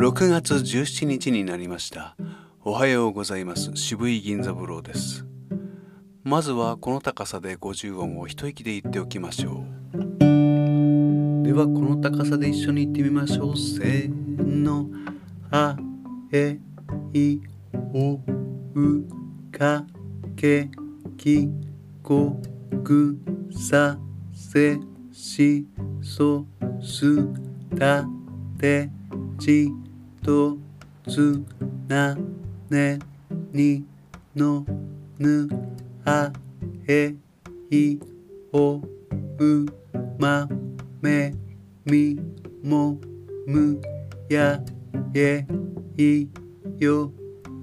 6月17日になりました。おはようございます。渋井銀座三郎です。まずはこの高さで50音を一息で言っておきましょう。ではこの高さで一緒に言ってみましょう。せーのあえいおうかけきこぐさせしそすたてちとつなねにのぬあえいおうまめみもむやえいよ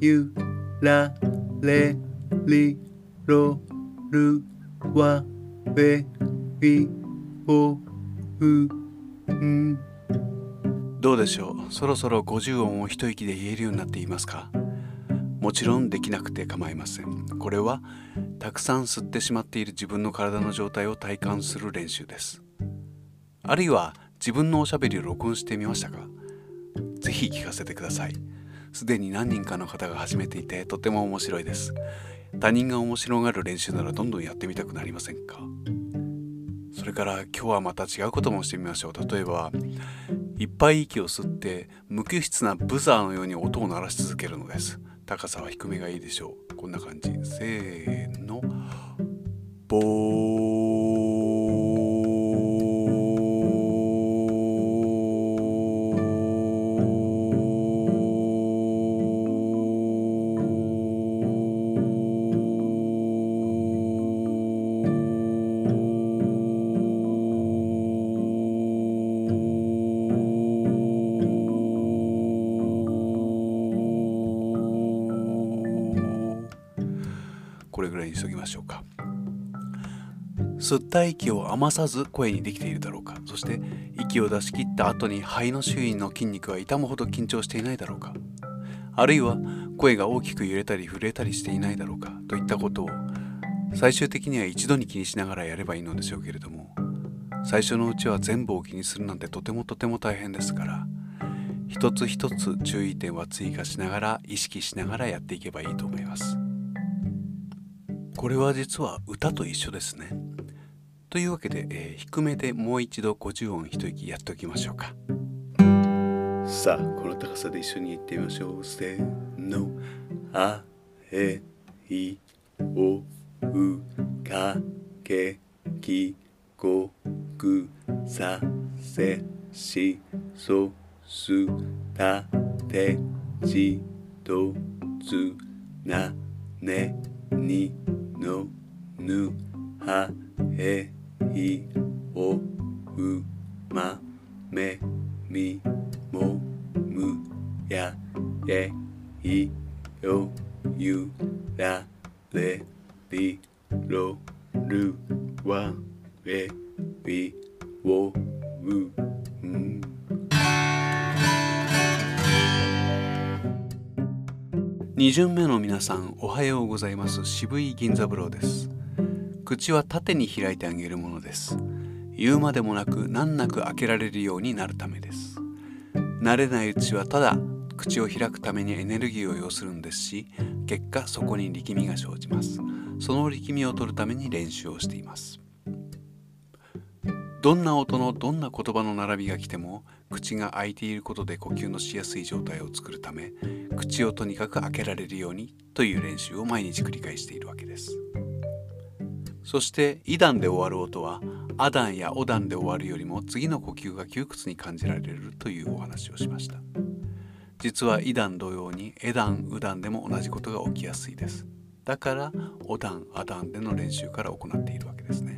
ゆられりろるわべいおうんどうでしょう？そろそろ50音を一息で言えるようになっていますか？もちろんできなくて構いません。これはたくさん吸ってしまっている自分の体の状態を体感する練習です。あるいは自分のおしゃべりを録音してみましたか？ぜひ聞かせてください。すでに何人かの方が始めていてとても面白いです。他人が面白がる練習ならどんどんやってみたくなりませんか？それから今日はまた違うこともしてみましょう。例えばいっぱい息を吸って無機質なブザーのように音を鳴らし続けるのです。高さは低めがいいでしょう。こんな感じ。せーの。ボーこれぐらいにしときましょうか。吸った息を余さず声にできているだろうか。そして息を出し切った後に肺の周囲の筋肉は痛むほど緊張していないだろうか。あるいは声が大きく揺れたり震えたりしていないだろうか。といったことを最終的には一度に気にしながらやればいいのでしょうけれども最初のうちは全部を気にするなんてとてもとても大変ですから一つ一つ注意点は追加しながら意識しながらやっていけばいいと思います。これは実は歌と一緒ですね。というわけで、えー、低めでもう一度50音一息やっておきましょうか。さあこの高さで一緒に行ってみましょう。せーの。あえいおうかけきこくさせしそすたてじとつなねに。のぬはえいおうまめみもむやえいよゆられりろるわえびをう。2巡目の皆さんおはようございます。渋い銀座三郎です。口は縦に開いてあげるものです。言うまでもなく難なく開けられるようになるためです。慣れないうちはただ口を開くためにエネルギーを要するんですし結果そこに力みが生じます。その力みを取るために練習をしています。どんな音のどんな言葉の並びが来ても口が開いていることで呼吸のしやすい状態を作るため口をとにかく開けられるようにという練習を毎日繰り返しているわけです。そしてイダンで終わる音はアダンやオダンで終わるよりも次の呼吸が窮屈に感じられるというお話をしました。実はイダン同様にエダンウダンでも同じことが起きやすいです。だからオダンアダンでの練習から行っているわけですね。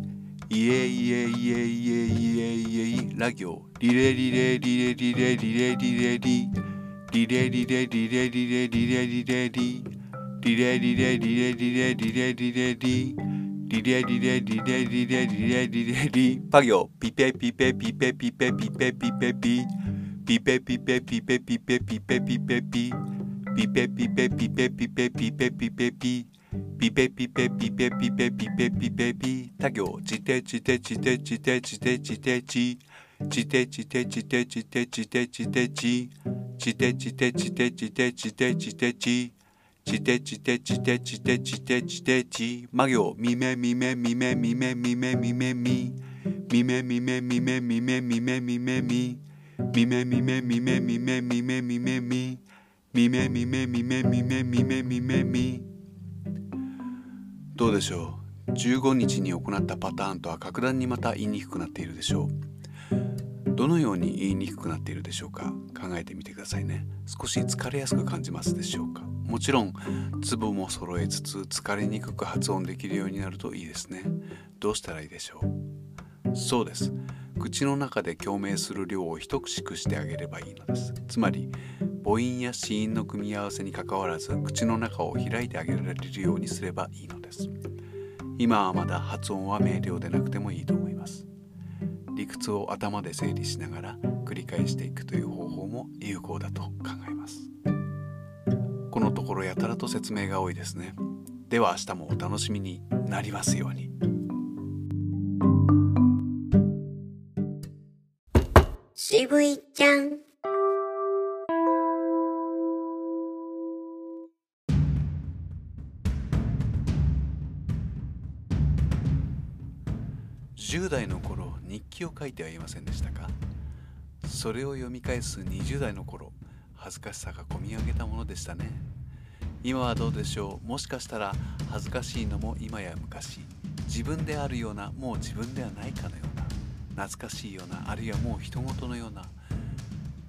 イエイエイエイエイエイエイラ行リレリレリレリレリレリレリリレリレリレリレリレリレリリレリレリレリレリレリレリリレリレリレリレリレリレリパ行ピペピペピペピペピペピペピピペピペピペピペピペピペピピペピペピペピペピペピペピピペピペピペピペピペピペピ。他行チテチテチテチテチテチテチチテチテチテチテチテチテチチテチテチテチテチテチテチチテチテチテチテチテチテチ魔行ミメミメミメミメミメミメミミメミメミメミメミメミメミミメミメミメミメミメミメミミメミメミメミメミメミメミどうでしょう？15日に行ったパターンとは格段にまた言いにくくなっているでしょう。どのように言いにくくなっているでしょうか？考えてみてくださいね。少し疲れやすく感じますでしょうか？もちろん粒も揃えつつ疲れにくく発音できるようになるといいですね。どうしたらいいでしょう？そうです。口の中で共鳴する量を等しくしてあげればいいのです。つまり母音や子音の組み合わせにかかわらず口の中を開いてあげられるようにすればいいのです。今はまだ発音は明瞭でなくてもいいと思います。理屈を頭で整理しながら繰り返していくという方法も有効だと考えます。このところやたらと説明が多いですね。では明日もお楽しみになりますように。渋いちゃん。10代の頃日記を書いてはいませんでしたか？それを読み返す20代の頃恥ずかしさがこみ上げたものでしたね。今はどうでしょう？もしかしたら恥ずかしいのも今や昔自分であるようなもう自分ではないかのような懐かしいようなあるいはもう人事のような。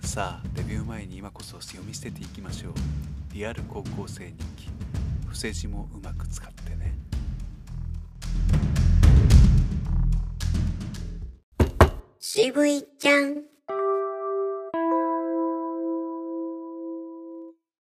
さあデビュー前に今こそ読み捨てていきましょう。リアル高校生日記。伏せ字もうまく使ってね。渋いちゃん。